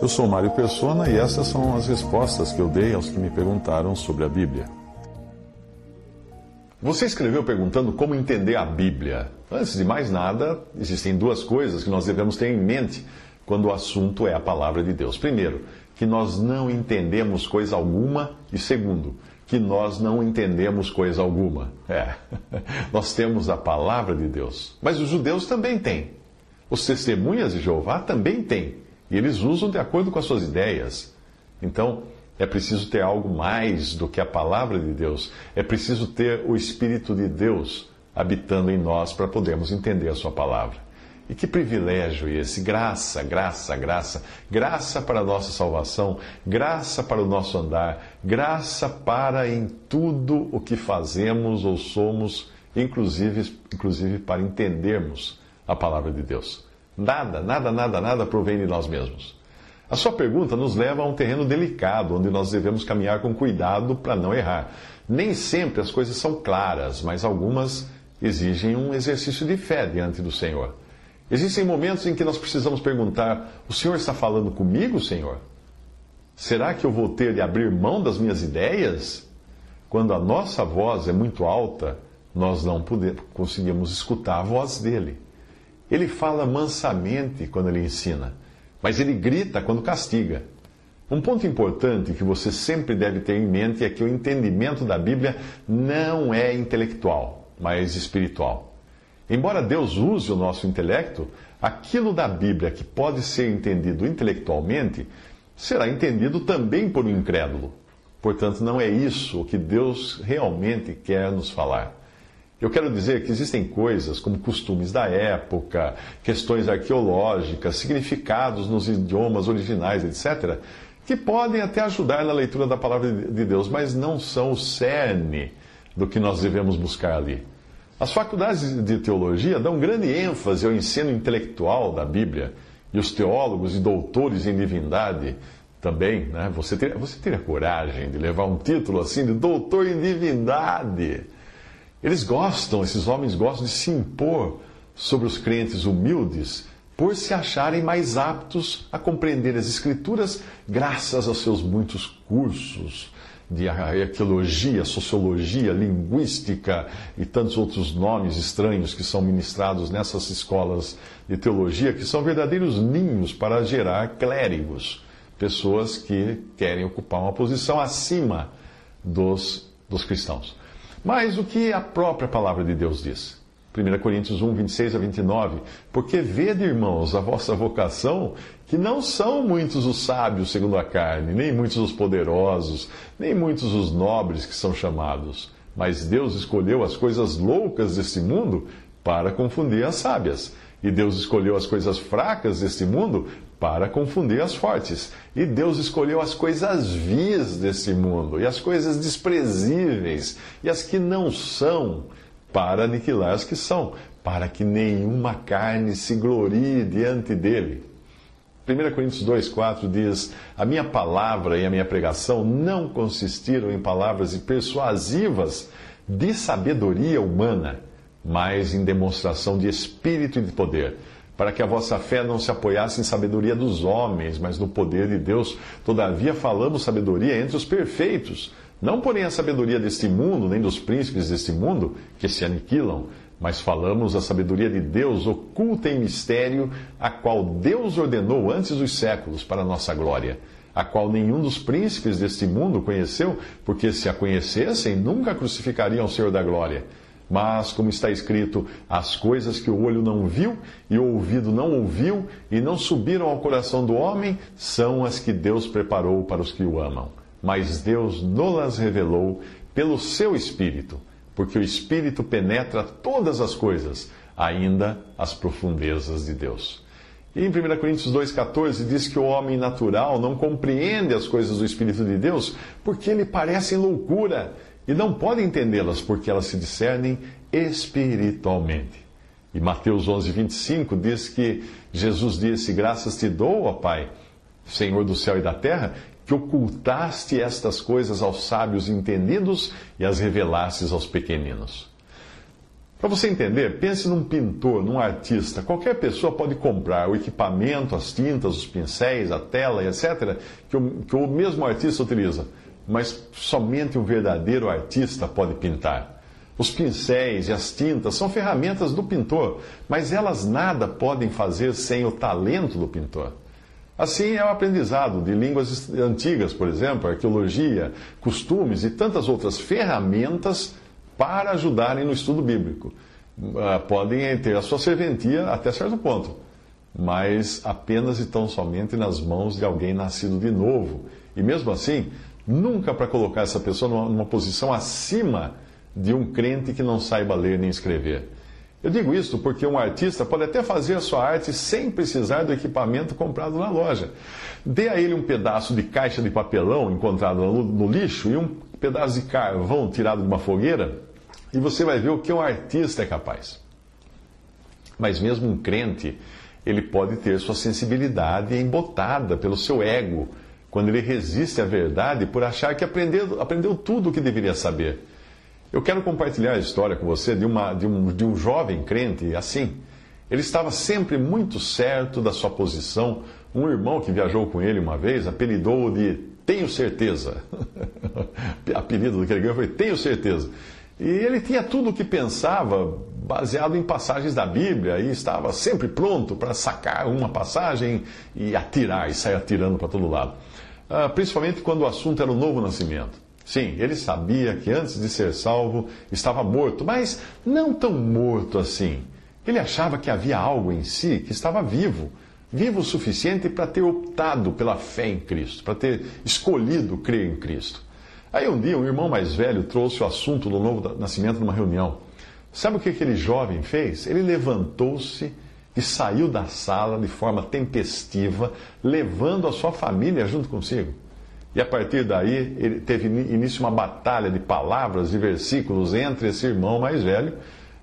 Eu sou Mário Persona e essas são as respostas que eu dei aos que me perguntaram sobre a Bíblia. Você escreveu perguntando como entender a Bíblia. Antes de mais nada, existem duas coisas que nós devemos ter em mente quando o assunto é a palavra de Deus. Primeiro, que nós não entendemos coisa alguma, e segundo, que nós não entendemos coisa alguma. É, nós temos a palavra de Deus, mas os judeus também têm. Os testemunhas de Jeová também têm. E eles usam de acordo com as suas ideias. Então, é preciso ter algo mais do que a palavra de Deus. É preciso ter o Espírito de Deus habitando em nós para podermos entender a Sua palavra. E que privilégio esse! Graça, graça, graça. Graça para a nossa salvação, graça para o nosso andar, graça para em tudo o que fazemos ou somos, inclusive, inclusive para entendermos a palavra de Deus. Nada, nada, nada, nada provém de nós mesmos. A sua pergunta nos leva a um terreno delicado, onde nós devemos caminhar com cuidado para não errar. Nem sempre as coisas são claras, mas algumas exigem um exercício de fé diante do Senhor. Existem momentos em que nós precisamos perguntar: O Senhor está falando comigo, Senhor? Será que eu vou ter de abrir mão das minhas ideias? Quando a nossa voz é muito alta, nós não conseguimos escutar a voz dele. Ele fala mansamente quando ele ensina, mas ele grita quando castiga. Um ponto importante que você sempre deve ter em mente é que o entendimento da Bíblia não é intelectual, mas espiritual. Embora Deus use o nosso intelecto, aquilo da Bíblia que pode ser entendido intelectualmente será entendido também por um incrédulo. Portanto, não é isso o que Deus realmente quer nos falar. Eu quero dizer que existem coisas como costumes da época, questões arqueológicas, significados nos idiomas originais, etc., que podem até ajudar na leitura da palavra de Deus, mas não são o cerne do que nós devemos buscar ali. As faculdades de teologia dão grande ênfase ao ensino intelectual da Bíblia, e os teólogos e doutores em divindade também, né? Você teria, você teria coragem de levar um título assim de doutor em divindade? Eles gostam, esses homens gostam de se impor sobre os crentes humildes por se acharem mais aptos a compreender as Escrituras graças aos seus muitos cursos de arqueologia, sociologia, linguística e tantos outros nomes estranhos que são ministrados nessas escolas de teologia, que são verdadeiros ninhos para gerar clérigos, pessoas que querem ocupar uma posição acima dos, dos cristãos. Mas o que a própria palavra de Deus diz? 1 Coríntios 1, 26 a 29. Porque vede, irmãos, a vossa vocação, que não são muitos os sábios segundo a carne, nem muitos os poderosos, nem muitos os nobres que são chamados. Mas Deus escolheu as coisas loucas deste mundo para confundir as sábias. E Deus escolheu as coisas fracas deste mundo para confundir as fortes. E Deus escolheu as coisas vias desse mundo, e as coisas desprezíveis, e as que não são, para aniquilar as que são, para que nenhuma carne se glorie diante dele. 1 Coríntios 2,4 diz: A minha palavra e a minha pregação não consistiram em palavras persuasivas de sabedoria humana, mas em demonstração de espírito e de poder para que a vossa fé não se apoiasse em sabedoria dos homens, mas no poder de Deus. Todavia falamos sabedoria entre os perfeitos, não porém a sabedoria deste mundo, nem dos príncipes deste mundo, que se aniquilam, mas falamos a sabedoria de Deus oculta em mistério, a qual Deus ordenou antes dos séculos para a nossa glória, a qual nenhum dos príncipes deste mundo conheceu, porque se a conhecessem, nunca crucificariam o Senhor da glória. Mas, como está escrito, as coisas que o olho não viu e o ouvido não ouviu e não subiram ao coração do homem são as que Deus preparou para os que o amam. Mas Deus nolas revelou pelo seu Espírito, porque o Espírito penetra todas as coisas, ainda as profundezas de Deus. E em 1 Coríntios 2,14 diz que o homem natural não compreende as coisas do Espírito de Deus porque lhe parecem loucura e não pode entendê-las porque elas se discernem espiritualmente. E Mateus 11, 25 diz que Jesus disse: Graças te dou, ó Pai, Senhor do céu e da terra, que ocultaste estas coisas aos sábios entendidos e as revelastes aos pequeninos. Para você entender, pense num pintor, num artista. Qualquer pessoa pode comprar o equipamento, as tintas, os pincéis, a tela, etc., que o, que o mesmo artista utiliza. Mas somente um verdadeiro artista pode pintar. Os pincéis e as tintas são ferramentas do pintor, mas elas nada podem fazer sem o talento do pintor. Assim é o aprendizado de línguas antigas, por exemplo, arqueologia, costumes e tantas outras ferramentas para ajudarem no estudo bíblico. Ah, podem ter a sua serventia até certo ponto, mas apenas e tão somente nas mãos de alguém nascido de novo. E mesmo assim, nunca para colocar essa pessoa numa, numa posição acima de um crente que não saiba ler nem escrever. Eu digo isso porque um artista pode até fazer a sua arte sem precisar do equipamento comprado na loja. Dê a ele um pedaço de caixa de papelão encontrado no, no lixo e um pedaço de carvão tirado de uma fogueira, e você vai ver o que um artista é capaz. Mas mesmo um crente, ele pode ter sua sensibilidade embotada pelo seu ego, quando ele resiste à verdade por achar que aprendeu, aprendeu tudo o que deveria saber. Eu quero compartilhar a história com você de, uma, de, um, de um jovem crente assim. Ele estava sempre muito certo da sua posição. Um irmão que viajou com ele uma vez apelidou-o de Tenho Certeza. Apelido do que ele ganhou foi Tenho Certeza. E ele tinha tudo o que pensava baseado em passagens da Bíblia e estava sempre pronto para sacar uma passagem e atirar, e sair atirando para todo lado. Uh, principalmente quando o assunto era o novo nascimento. Sim, ele sabia que antes de ser salvo estava morto, mas não tão morto assim. Ele achava que havia algo em si que estava vivo, vivo o suficiente para ter optado pela fé em Cristo, para ter escolhido crer em Cristo. Aí um dia um irmão mais velho trouxe o assunto do novo nascimento numa reunião. Sabe o que aquele jovem fez? Ele levantou-se e saiu da sala de forma tempestiva, levando a sua família junto consigo. E a partir daí, ele teve início uma batalha de palavras e versículos entre esse irmão mais velho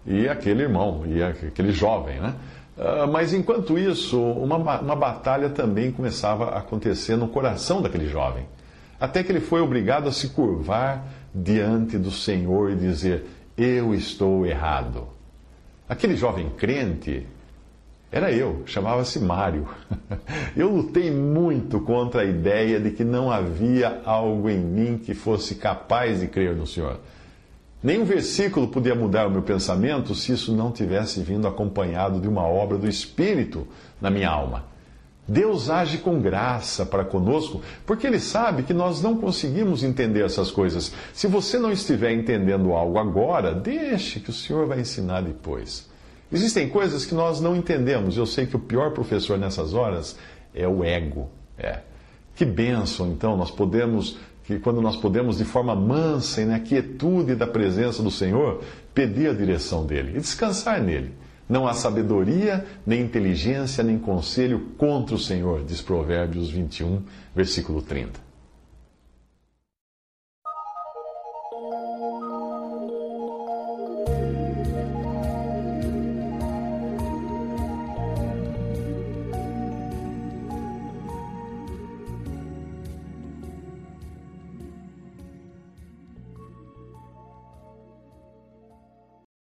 e aquele irmão, e aquele jovem, né? Ah, mas enquanto isso, uma, uma batalha também começava a acontecer no coração daquele jovem. Até que ele foi obrigado a se curvar diante do Senhor e dizer: Eu estou errado. Aquele jovem crente era eu, chamava-se Mário. Eu lutei muito contra a ideia de que não havia algo em mim que fosse capaz de crer no Senhor. Nenhum versículo podia mudar o meu pensamento se isso não tivesse vindo acompanhado de uma obra do Espírito na minha alma. Deus age com graça para conosco, porque Ele sabe que nós não conseguimos entender essas coisas. Se você não estiver entendendo algo agora, deixe que o Senhor vai ensinar depois. Existem coisas que nós não entendemos. Eu sei que o pior professor nessas horas é o ego. É. Que bênção, então, nós podemos, que quando nós podemos, de forma mansa e na quietude da presença do Senhor, pedir a direção dele e descansar nele. Não há sabedoria, nem inteligência, nem conselho contra o Senhor, diz Provérbios 21, versículo 30.